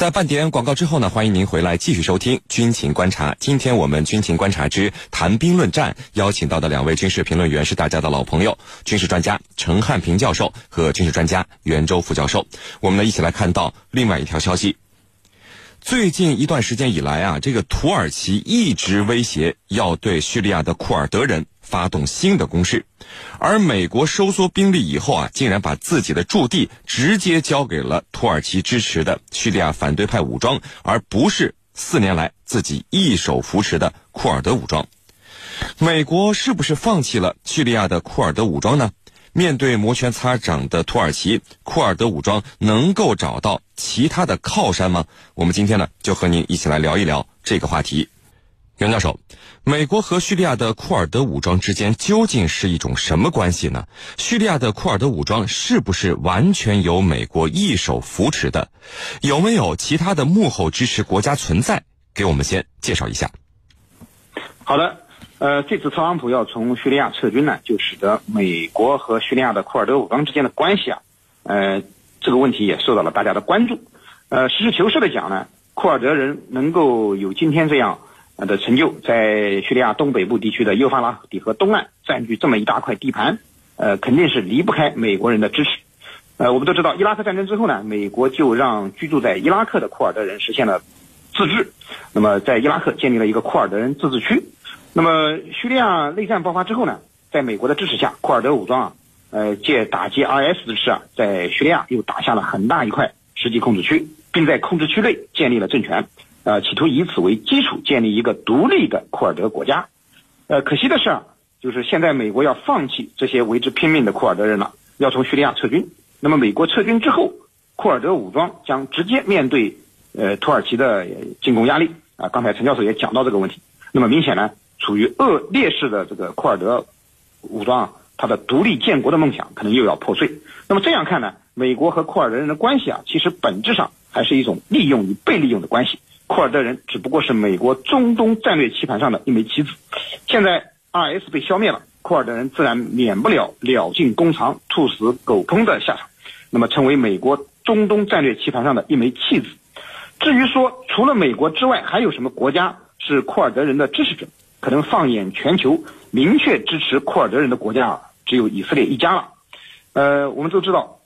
在半点广告之后呢，欢迎您回来继续收听《军情观察》。今天我们《军情观察之谈兵论战》邀请到的两位军事评论员是大家的老朋友，军事专家陈汉平教授和军事专家袁周副教授。我们呢一起来看到另外一条消息。最近一段时间以来啊，这个土耳其一直威胁要对叙利亚的库尔德人发动新的攻势，而美国收缩兵力以后啊，竟然把自己的驻地直接交给了土耳其支持的叙利亚反对派武装，而不是四年来自己一手扶持的库尔德武装。美国是不是放弃了叙利亚的库尔德武装呢？面对摩拳擦掌的土耳其，库尔德武装能够找到其他的靠山吗？我们今天呢，就和您一起来聊一聊这个话题。袁教授，美国和叙利亚的库尔德武装之间究竟是一种什么关系呢？叙利亚的库尔德武装是不是完全由美国一手扶持的？有没有其他的幕后支持国家存在？给我们先介绍一下。好的。呃，这次特朗普要从叙利亚撤军呢，就使得美国和叙利亚的库尔德武装之间的关系啊，呃，这个问题也受到了大家的关注。呃，实事求是的讲呢，库尔德人能够有今天这样的成就，在叙利亚东北部地区的幼发拉底河东岸占据这么一大块地盘，呃，肯定是离不开美国人的支持。呃，我们都知道，伊拉克战争之后呢，美国就让居住在伊拉克的库尔德人实现了自治，那么在伊拉克建立了一个库尔德人自治区。那么，叙利亚内战爆发之后呢，在美国的支持下，库尔德武装啊，呃，借打击 IS 之势啊，在叙利亚又打下了很大一块实际控制区，并在控制区内建立了政权，呃，企图以此为基础建立一个独立的库尔德国家。呃，可惜的是啊，就是现在美国要放弃这些为之拼命的库尔德人了，要从叙利亚撤军。那么，美国撤军之后，库尔德武装将直接面对呃土耳其的进攻压力啊。刚才陈教授也讲到这个问题。那么明显呢？处于恶劣势的这个库尔德武装啊，他的独立建国的梦想可能又要破碎。那么这样看呢，美国和库尔德人的关系啊，其实本质上还是一种利用与被利用的关系。库尔德人只不过是美国中东战略棋盘上的一枚棋子。现在 IS 被消灭了，库尔德人自然免不了鸟尽弓藏、兔死狗烹的下场，那么成为美国中东战略棋盘上的一枚弃子。至于说除了美国之外还有什么国家是库尔德人的支持者？可能放眼全球，明确支持库尔德人的国家，只有以色列一家了。呃，我们都知道，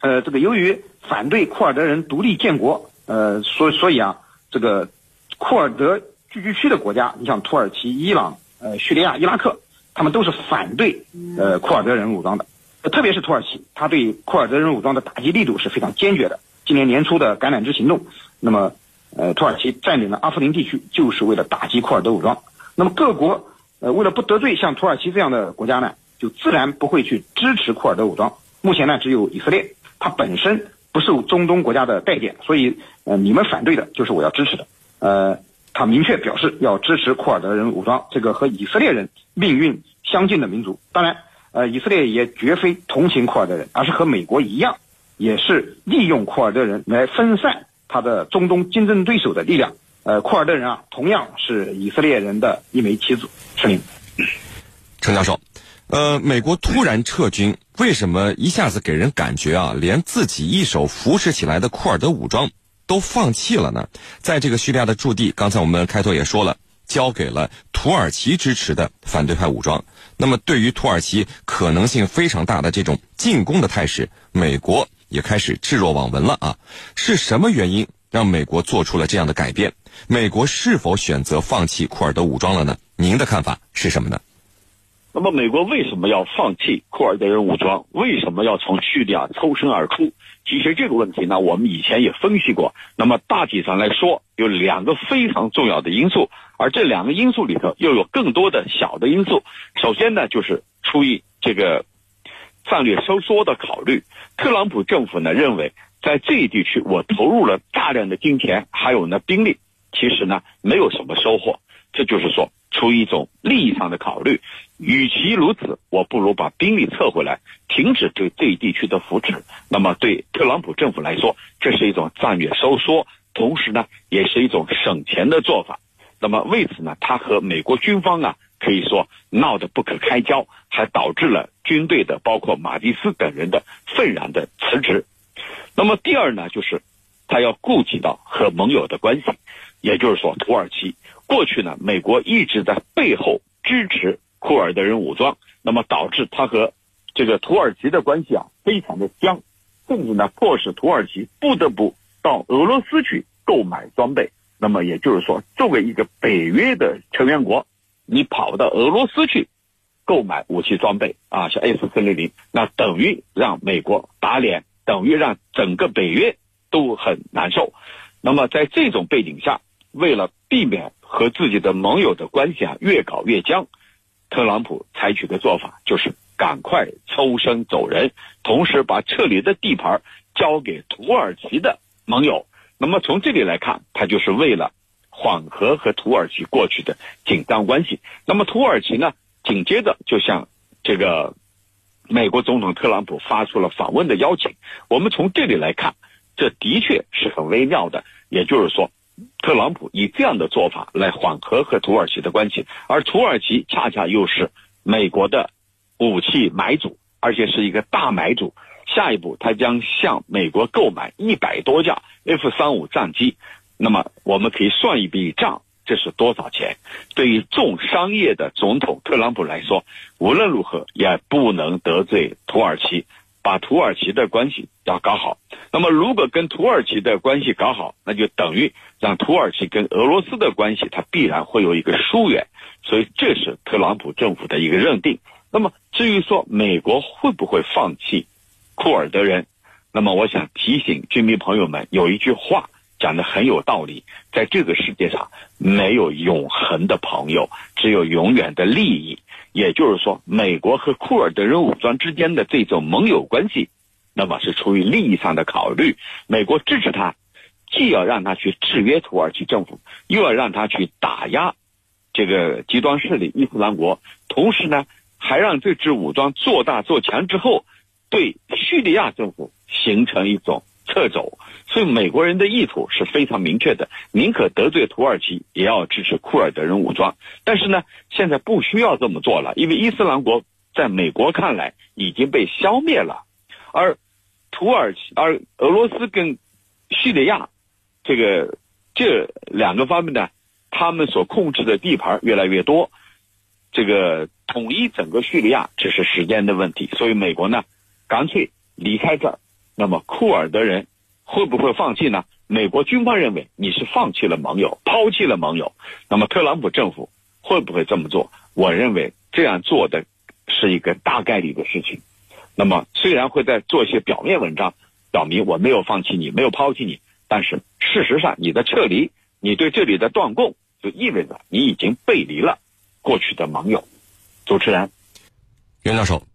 呃，这个由于反对库尔德人独立建国，呃，所所以啊，这个库尔德聚居区的国家，你像土耳其、伊朗、呃，叙利亚、伊拉克，他们都是反对呃库尔德人武装的。特别是土耳其，他对库尔德人武装的打击力度是非常坚决的。今年年初的橄榄枝行动，那么呃，土耳其占领了阿夫林地区，就是为了打击库尔德武装。那么各国，呃，为了不得罪像土耳其这样的国家呢，就自然不会去支持库尔德武装。目前呢，只有以色列，它本身不受中东国家的待见，所以，呃，你们反对的就是我要支持的。呃，他明确表示要支持库尔德人武装，这个和以色列人命运相近的民族。当然，呃，以色列也绝非同情库尔德人，而是和美国一样，也是利用库尔德人来分散他的中东竞争对手的力量。呃，库尔德人啊，同样是以色列人的一枚棋子。是您，陈教授，呃，美国突然撤军，为什么一下子给人感觉啊，连自己一手扶持起来的库尔德武装都放弃了呢？在这个叙利亚的驻地，刚才我们开头也说了，交给了土耳其支持的反对派武装。那么，对于土耳其可能性非常大的这种进攻的态势，美国也开始置若罔闻了啊？是什么原因让美国做出了这样的改变？美国是否选择放弃库尔德武装了呢？您的看法是什么呢？那么，美国为什么要放弃库尔德人武装？为什么要从叙利亚抽身而出？其实这个问题呢，我们以前也分析过。那么大体上来说，有两个非常重要的因素，而这两个因素里头又有更多的小的因素。首先呢，就是出于这个战略收缩的考虑，特朗普政府呢认为，在这一地区我投入了大量的金钱，还有呢兵力。其实呢，没有什么收获。这就是说，出于一种利益上的考虑，与其如此，我不如把兵力撤回来，停止对这一地区的扶持。那么，对特朗普政府来说，这是一种战略收缩，同时呢，也是一种省钱的做法。那么，为此呢，他和美国军方啊，可以说闹得不可开交，还导致了军队的包括马蒂斯等人的愤然的辞职。那么，第二呢，就是。他要顾及到和盟友的关系，也就是说，土耳其过去呢，美国一直在背后支持库尔德人武装，那么导致他和这个土耳其的关系啊非常的僵，甚至呢迫使土耳其不得不到俄罗斯去购买装备。那么也就是说，作为一个北约的成员国，你跑到俄罗斯去购买武器装备啊，像 S 四零零，那等于让美国打脸，等于让整个北约都很难受。那么在这种背景下，为了避免和自己的盟友的关系啊越搞越僵，特朗普采取的做法就是赶快抽身走人，同时把撤离的地盘交给土耳其的盟友。那么从这里来看，他就是为了缓和和土耳其过去的紧张关系。那么土耳其呢，紧接着就向这个美国总统特朗普发出了访问的邀请。我们从这里来看，这的确是很微妙的。也就是说，特朗普以这样的做法来缓和和土耳其的关系，而土耳其恰恰又是美国的武器买主，而且是一个大买主。下一步，他将向美国购买一百多架 F 三五战机。那么，我们可以算一笔账，这是多少钱？对于重商业的总统特朗普来说，无论如何也不能得罪土耳其，把土耳其的关系要搞好。那么，如果跟土耳其的关系搞好，那就等于让土耳其跟俄罗斯的关系，它必然会有一个疏远。所以，这是特朗普政府的一个认定。那么，至于说美国会不会放弃？库尔德人，那么我想提醒军迷朋友们，有一句话讲的很有道理，在这个世界上没有永恒的朋友，只有永远的利益。也就是说，美国和库尔德人武装之间的这种盟友关系，那么是出于利益上的考虑。美国支持他，既要让他去制约土耳其政府，又要让他去打压这个极端势力伊斯兰国，同时呢，还让这支武装做大做强之后。对叙利亚政府形成一种撤走，所以美国人的意图是非常明确的，宁可得罪土耳其，也要支持库尔德人武装。但是呢，现在不需要这么做了，因为伊斯兰国在美国看来已经被消灭了，而土耳其、而俄罗斯跟叙利亚这个这两个方面呢，他们所控制的地盘越来越多，这个统一整个叙利亚只是时间的问题。所以美国呢。干脆离开这儿，那么库尔德人会不会放弃呢？美国军方认为你是放弃了盟友，抛弃了盟友。那么特朗普政府会不会这么做？我认为这样做的是一个大概率的事情。那么虽然会在做一些表面文章，表明我没有放弃你，没有抛弃你，但是事实上你的撤离，你对这里的断供，就意味着你已经背离了过去的盟友。主持人，袁教授。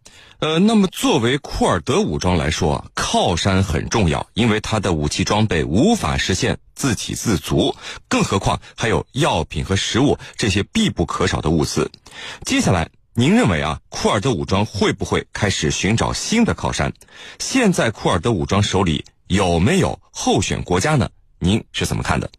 呃，那么作为库尔德武装来说，靠山很重要，因为他的武器装备无法实现自给自足，更何况还有药品和食物这些必不可少的物资。接下来，您认为啊，库尔德武装会不会开始寻找新的靠山？现在库尔德武装手里有没有候选国家呢？您是怎么看的？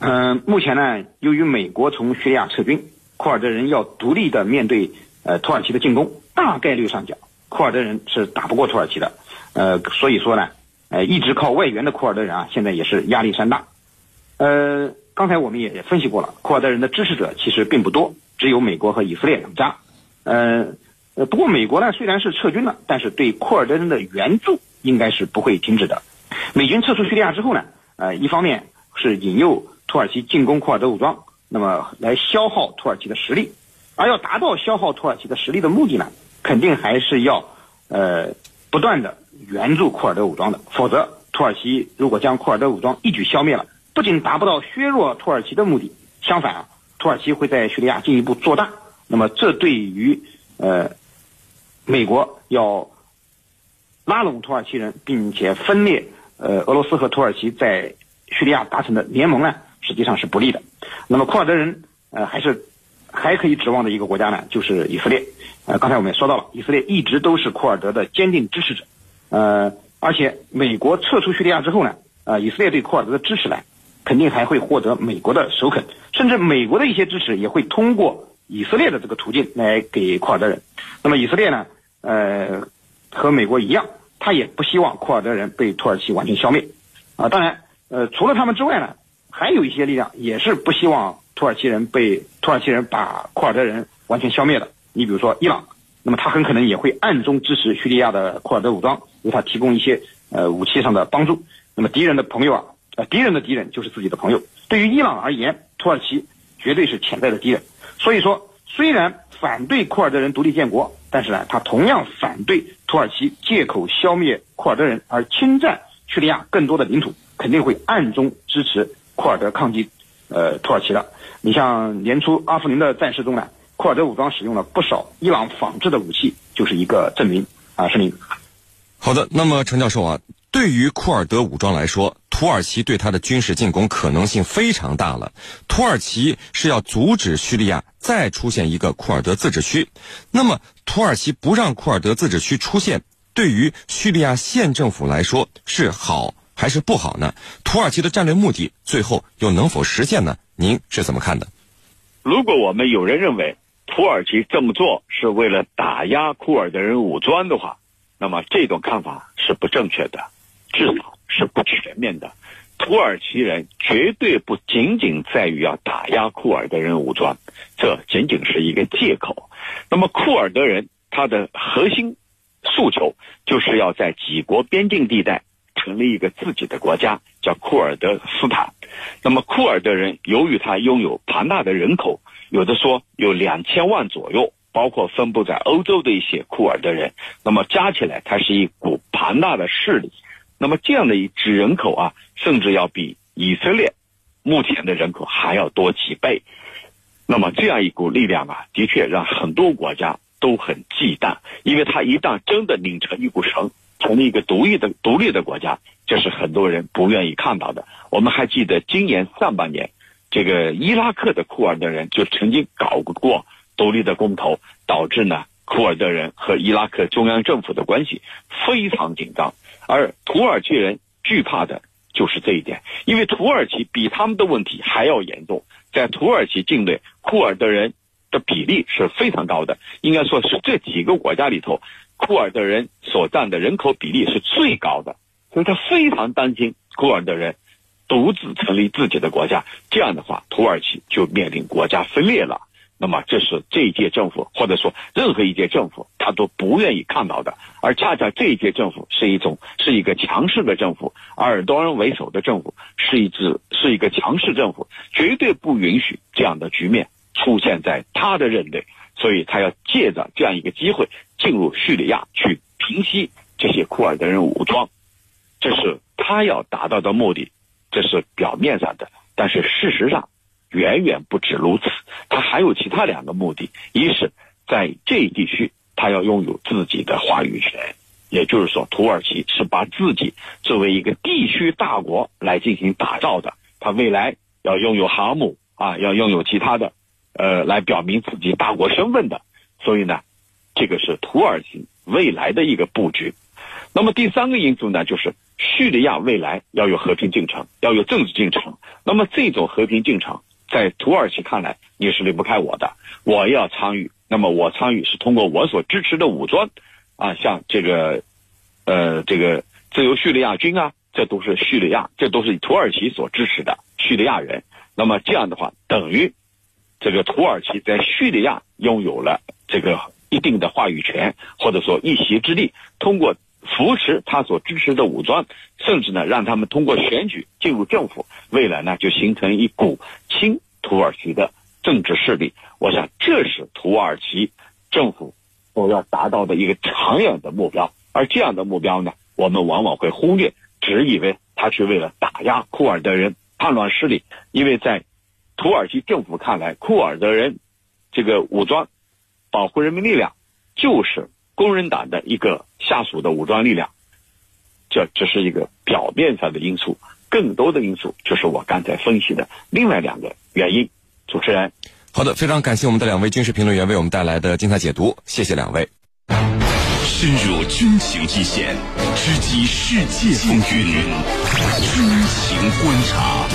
嗯，目前呢，由于美国从叙利亚撤军，库尔德人要独立的面对呃土耳其的进攻，大概率上讲。库尔德人是打不过土耳其的，呃，所以说呢，呃，一直靠外援的库尔德人啊，现在也是压力山大。呃，刚才我们也分析过了，库尔德人的支持者其实并不多，只有美国和以色列两家。呃，呃，不过美国呢虽然是撤军了，但是对库尔德人的援助应该是不会停止的。美军撤出叙利亚之后呢，呃，一方面是引诱土耳其进攻库尔德武装，那么来消耗土耳其的实力，而要达到消耗土耳其的实力的目的呢？肯定还是要，呃，不断的援助库尔德武装的，否则土耳其如果将库尔德武装一举消灭了，不仅达不到削弱土耳其的目的，相反啊，土耳其会在叙利亚进一步做大。那么这对于呃美国要拉拢土耳其人，并且分裂呃俄罗斯和土耳其在叙利亚达成的联盟呢，实际上是不利的。那么库尔德人呃还是还可以指望的一个国家呢，就是以色列。呃，刚才我们也说到了，以色列一直都是库尔德的坚定支持者，呃，而且美国撤出叙利亚之后呢，呃，以色列对库尔德的支持呢，肯定还会获得美国的首肯，甚至美国的一些支持也会通过以色列的这个途径来给库尔德人。那么以色列呢，呃，和美国一样，他也不希望库尔德人被土耳其完全消灭，啊，当然，呃，除了他们之外呢，还有一些力量也是不希望土耳其人被土耳其人把库尔德人完全消灭了。你比如说伊朗，那么他很可能也会暗中支持叙利亚的库尔德武装，为他提供一些呃武器上的帮助。那么敌人的朋友啊，呃，敌人的敌人就是自己的朋友。对于伊朗而言，土耳其绝对是潜在的敌人。所以说，虽然反对库尔德人独立建国，但是呢，他同样反对土耳其借口消灭库尔德人而侵占叙利亚更多的领土，肯定会暗中支持库尔德抗击呃土耳其的。你像年初阿夫林的战事中呢，库尔德武装使用了不少伊朗仿制的武器，就是一个证明啊，声明。好的，那么陈教授啊。对于库尔德武装来说，土耳其对他的军事进攻可能性非常大了。土耳其是要阻止叙利亚再出现一个库尔德自治区。那么，土耳其不让库尔德自治区出现，对于叙利亚县政府来说是好还是不好呢？土耳其的战略目的最后又能否实现呢？您是怎么看的？如果我们有人认为土耳其这么做是为了打压库尔德人武装的话，那么这种看法是不正确的。至少是不全面的。土耳其人绝对不仅仅在于要打压库尔德人武装，这仅仅是一个借口。那么库尔德人他的核心诉求就是要在几国边境地带成立一个自己的国家，叫库尔德斯坦。那么库尔德人由于他拥有庞大的人口，有的说有两千万左右，包括分布在欧洲的一些库尔德人，那么加起来，它是一股庞大的势力。那么这样的一支人口啊，甚至要比以色列目前的人口还要多几倍。那么这样一股力量啊，的确让很多国家都很忌惮，因为他一旦真的拧成一股绳，成立一个独立的独立的国家，这是很多人不愿意看到的。我们还记得今年上半年，这个伊拉克的库尔德人就曾经搞过独立的公投，导致呢库尔德人和伊拉克中央政府的关系非常紧张。而土耳其人惧怕的就是这一点，因为土耳其比他们的问题还要严重。在土耳其境内，库尔德人的比例是非常高的，应该说是这几个国家里头，库尔德人所占的人口比例是最高的。所以他非常担心库尔德人独自成立自己的国家，这样的话，土耳其就面临国家分裂了。那么，这是这一届政府，或者说任何一届政府，他都不愿意看到的。而恰恰这一届政府是一种是一个强势的政府，阿尔多安为首的政府是一支是一个强势政府，绝对不允许这样的局面出现在他的任内。所以他要借着这样一个机会进入叙利亚去平息这些库尔德人武装，这是他要达到的目的，这是表面上的，但是事实上。远远不止如此，他还有其他两个目的：一是，在这一地区，他要拥有自己的话语权，也就是说，土耳其是把自己作为一个地区大国来进行打造的。他未来要拥有航母啊，要拥有其他的，呃，来表明自己大国身份的。所以呢，这个是土耳其未来的一个布局。那么第三个因素呢，就是叙利亚未来要有和平进程，要有政治进程。那么这种和平进程。在土耳其看来，你是离不开我的，我要参与。那么我参与是通过我所支持的武装，啊，像这个，呃，这个自由叙利亚军啊，这都是叙利亚，这都是土耳其所支持的叙利亚人。那么这样的话，等于这个土耳其在叙利亚拥有了这个一定的话语权，或者说一席之地，通过。扶持他所支持的武装，甚至呢，让他们通过选举进入政府，未来呢就形成一股亲土耳其的政治势力。我想，这是土耳其政府所要达到的一个长远的目标。而这样的目标呢，我们往往会忽略，只以为他是为了打压库尔德人叛乱势力。因为在土耳其政府看来，库尔德人这个武装保护人民力量就是。工人党的一个下属的武装力量，这只是一个表面上的因素，更多的因素就是我刚才分析的另外两个原因。主持人，好的，非常感谢我们的两位军事评论员为我们带来的精彩解读，谢谢两位。深入军情一线，直击世界风云，军情观察。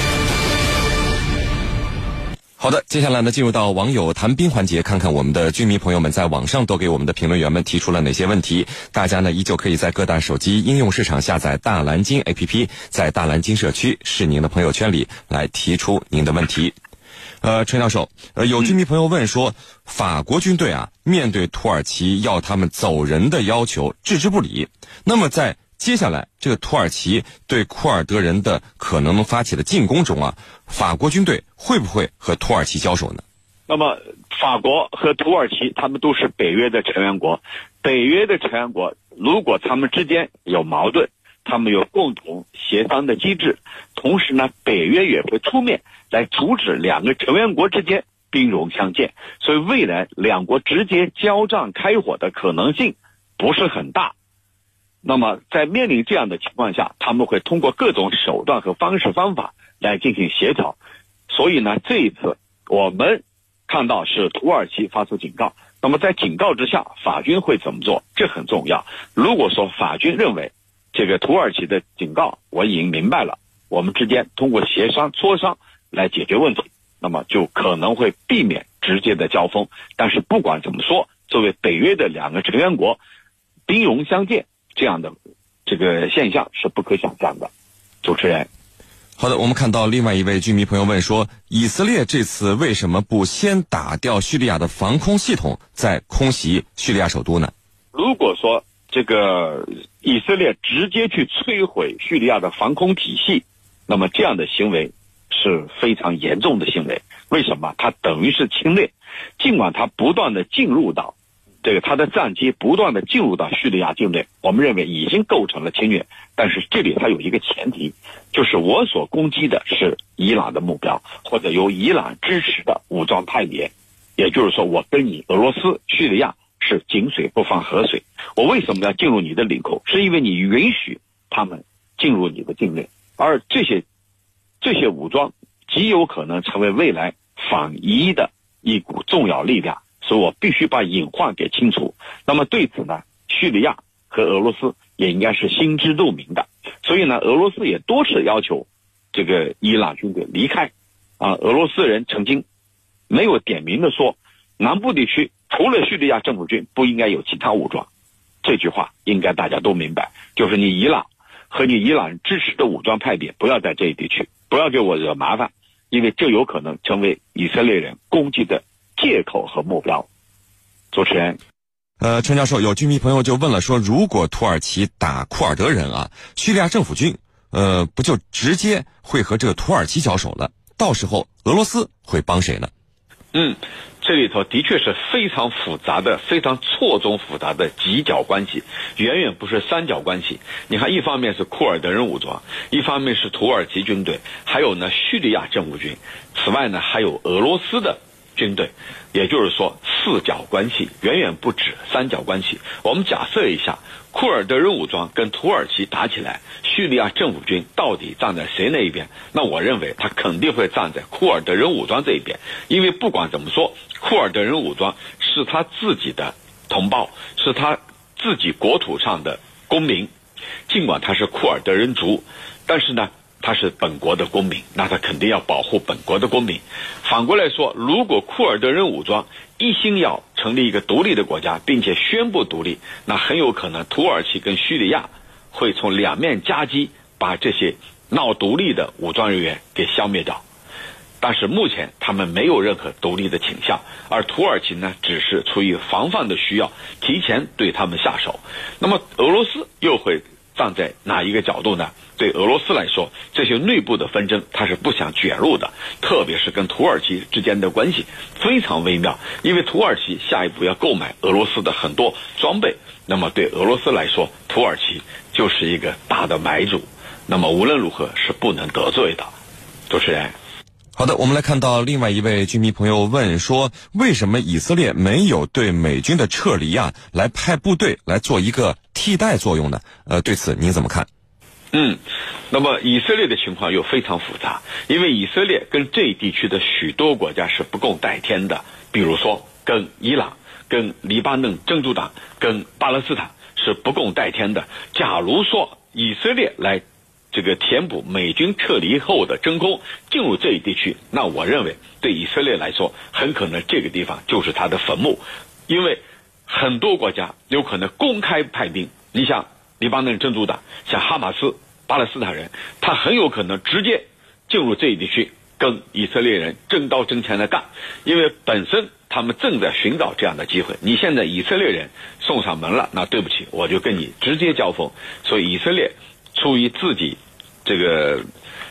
好的，接下来呢，进入到网友谈兵环节，看看我们的军迷朋友们在网上都给我们的评论员们提出了哪些问题。大家呢，依旧可以在各大手机应用市场下载大蓝鲸 APP，在大蓝鲸社区是您的朋友圈里来提出您的问题。呃，陈教授，呃，有军迷朋友问说，法国军队啊，面对土耳其要他们走人的要求置之不理，那么在接下来这个土耳其对库尔德人的可能发起的进攻中啊，法国军队会不会和土耳其交手呢？那么，法国和土耳其他们都是北约的成员国，北约的成员国如果他们之间有矛盾，他们有共同协商的机制，同时呢，北约也会出面来阻止两个成员国之间兵戎相见，所以未来两国直接交战开火的可能性不是很大。那么，在面临这样的情况下，他们会通过各种手段和方式方法来进行协调。所以呢，这一次我们看到是土耳其发出警告。那么在警告之下，法军会怎么做？这很重要。如果说法军认为这个土耳其的警告我已经明白了，我们之间通过协商磋商来解决问题，那么就可能会避免直接的交锋。但是不管怎么说，作为北约的两个成员国，兵戎相见。这样的这个现象是不可想象的，主持人。好的，我们看到另外一位居民朋友问说，以色列这次为什么不先打掉叙利亚的防空系统，再空袭叙利亚首都呢？如果说这个以色列直接去摧毁叙利亚的防空体系，那么这样的行为是非常严重的行为。为什么？它等于是侵略，尽管它不断的进入到。这个他的战机不断的进入到叙利亚境内，我们认为已经构成了侵略。但是这里它有一个前提，就是我所攻击的是伊朗的目标，或者由伊朗支持的武装派别。也就是说，我跟你俄罗斯、叙利亚是井水不犯河水。我为什么要进入你的领空？是因为你允许他们进入你的境内，而这些这些武装极有可能成为未来反伊的一股重要力量。所以我必须把隐患给清除。那么对此呢，叙利亚和俄罗斯也应该是心知肚明的。所以呢，俄罗斯也多次要求这个伊朗军队离开。啊，俄罗斯人曾经没有点名的说，南部地区除了叙利亚政府军不应该有其他武装。这句话应该大家都明白，就是你伊朗和你伊朗支持的武装派别不要在这一地区，不要给我惹麻烦，因为这有可能成为以色列人攻击的。借口和目标，主持人，呃，陈教授，有居民朋友就问了，说如果土耳其打库尔德人啊，叙利亚政府军，呃，不就直接会和这个土耳其交手了？到时候俄罗斯会帮谁呢？嗯，这里头的确是非常复杂的、非常错综复杂的几角关系，远远不是三角关系。你看，一方面是库尔德人武装，一方面是土耳其军队，还有呢叙利亚政府军，此外呢还有俄罗斯的。军队，也就是说四角关系远远不止三角关系。我们假设一下，库尔德人武装跟土耳其打起来，叙利亚政府军到底站在谁那一边？那我认为他肯定会站在库尔德人武装这一边，因为不管怎么说，库尔德人武装是他自己的同胞，是他自己国土上的公民，尽管他是库尔德人族，但是呢。他是本国的公民，那他肯定要保护本国的公民。反过来说，如果库尔德人武装一心要成立一个独立的国家，并且宣布独立，那很有可能土耳其跟叙利亚会从两面夹击，把这些闹独立的武装人员给消灭掉。但是目前他们没有任何独立的倾向，而土耳其呢，只是出于防范的需要，提前对他们下手。那么俄罗斯又会放在哪一个角度呢？对俄罗斯来说，这些内部的纷争他是不想卷入的，特别是跟土耳其之间的关系非常微妙，因为土耳其下一步要购买俄罗斯的很多装备，那么对俄罗斯来说，土耳其就是一个大的买主，那么无论如何是不能得罪的。主持人，好的，我们来看到另外一位居民朋友问说，为什么以色列没有对美军的撤离啊来派部队来做一个替代作用呢？呃，对此您怎么看？嗯，那么以色列的情况又非常复杂，因为以色列跟这一地区的许多国家是不共戴天的，比如说跟伊朗、跟黎巴嫩真主党、跟巴勒斯坦是不共戴天的。假如说以色列来这个填补美军撤离后的真空，进入这一地区，那我认为对以色列来说，很可能这个地方就是他的坟墓，因为很多国家有可能公开派兵。你像黎巴嫩真主党，像哈马斯、巴勒斯坦人，他很有可能直接进入这一地区，跟以色列人真刀真枪的干，因为本身他们正在寻找这样的机会。你现在以色列人送上门了，那对不起，我就跟你直接交锋。所以以色列出于自己。这个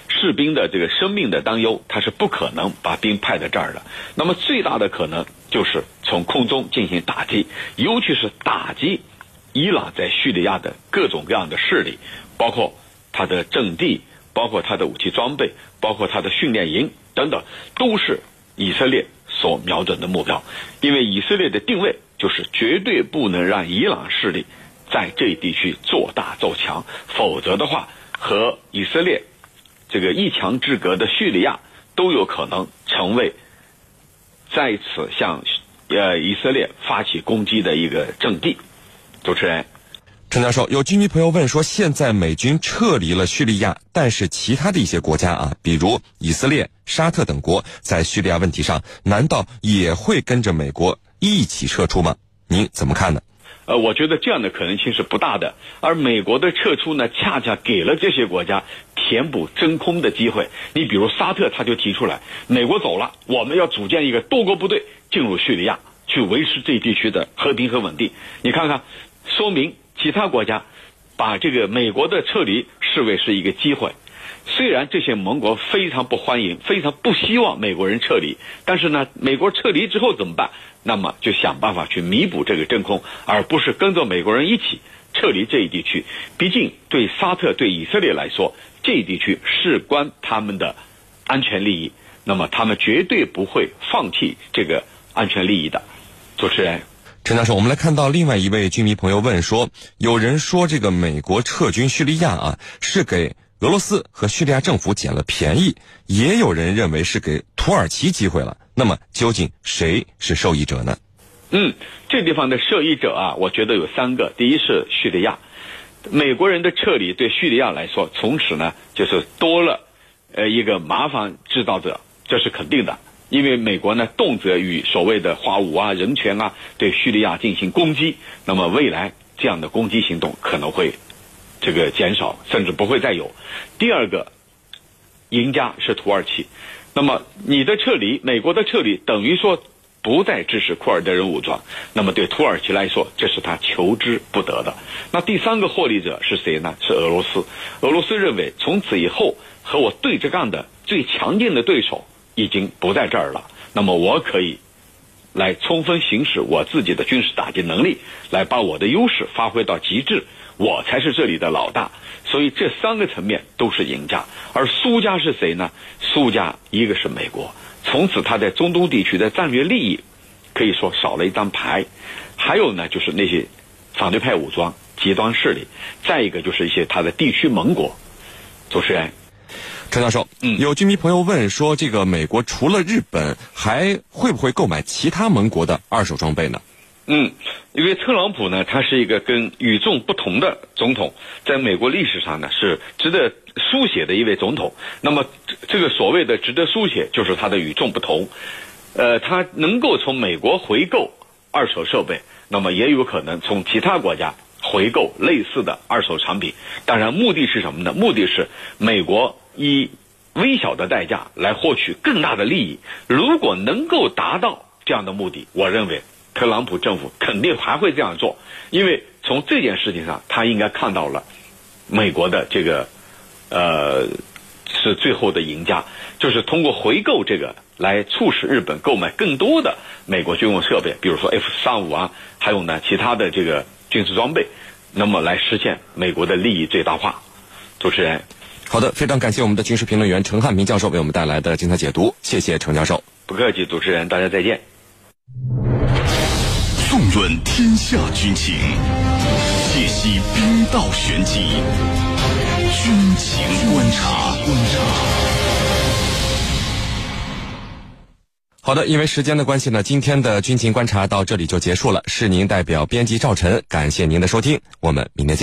士兵的这个生命的担忧，他是不可能把兵派在这儿的。那么最大的可能就是从空中进行打击，尤其是打击伊朗在叙利亚的各种各样的势力，包括他的阵地，包括他的武器装备，包括他的训练营等等，都是以色列所瞄准的目标。因为以色列的定位就是绝对不能让伊朗势力在这一地区做大做强，否则的话。和以色列这个一墙之隔的叙利亚都有可能成为再次向呃以色列发起攻击的一个阵地。主持人，陈教授，有居民朋友问说，现在美军撤离了叙利亚，但是其他的一些国家啊，比如以色列、沙特等国，在叙利亚问题上，难道也会跟着美国一起撤出吗？您怎么看呢？呃，我觉得这样的可能性是不大的，而美国的撤出呢，恰恰给了这些国家填补真空的机会。你比如沙特，他就提出来，美国走了，我们要组建一个多国部队进入叙利亚，去维持这地区的和平和稳定。你看看，说明其他国家把这个美国的撤离视为是一个机会。虽然这些盟国非常不欢迎，非常不希望美国人撤离，但是呢，美国撤离之后怎么办？那么就想办法去弥补这个真空，而不是跟着美国人一起撤离这一地区。毕竟对沙特、对以色列来说，这一地区事关他们的安全利益，那么他们绝对不会放弃这个安全利益的。主持人，陈教授，我们来看到另外一位军迷朋友问说，有人说这个美国撤军叙利亚啊，是给。俄罗斯和叙利亚政府捡了便宜，也有人认为是给土耳其机会了。那么，究竟谁是受益者呢？嗯，这地方的受益者啊，我觉得有三个。第一是叙利亚，美国人的撤离对叙利亚来说，从此呢就是多了呃一个麻烦制造者，这是肯定的。因为美国呢动辄与所谓的华武啊、人权啊对叙利亚进行攻击，那么未来这样的攻击行动可能会。这个减少，甚至不会再有。第二个赢家是土耳其，那么你的撤离，美国的撤离，等于说不再支持库尔德人武装，那么对土耳其来说，这是他求之不得的。那第三个获利者是谁呢？是俄罗斯。俄罗斯认为，从此以后和我对着干的最强劲的对手已经不在这儿了，那么我可以来充分行使我自己的军事打击能力，来把我的优势发挥到极致。我才是这里的老大，所以这三个层面都是赢家，而苏家是谁呢？苏家一个是美国，从此他在中东地区的战略利益可以说少了一张牌；还有呢，就是那些反对派武装、极端势力；再一个就是一些他的地区盟国。主持人，陈教授，嗯，有居民朋友问说，这个美国除了日本，还会不会购买其他盟国的二手装备呢？嗯，因为特朗普呢，他是一个跟与众不同的总统，在美国历史上呢是值得书写的一位总统。那么这个所谓的值得书写，就是他的与众不同。呃，他能够从美国回购二手设备，那么也有可能从其他国家回购类似的二手产品。当然，目的是什么呢？目的是美国以微小的代价来获取更大的利益。如果能够达到这样的目的，我认为。特朗普政府肯定还会这样做，因为从这件事情上，他应该看到了美国的这个呃是最后的赢家，就是通过回购这个来促使日本购买更多的美国军用设备，比如说 F 三五啊，还有呢其他的这个军事装备，那么来实现美国的利益最大化。主持人，好的，非常感谢我们的军事评论员陈汉明教授为我们带来的精彩解读，谢谢陈教授。不客气，主持人，大家再见。论天下军情，解析兵道玄机，军情观察观察。好的，因为时间的关系呢，今天的军情观察到这里就结束了。是您代表编辑赵晨，感谢您的收听，我们明天见。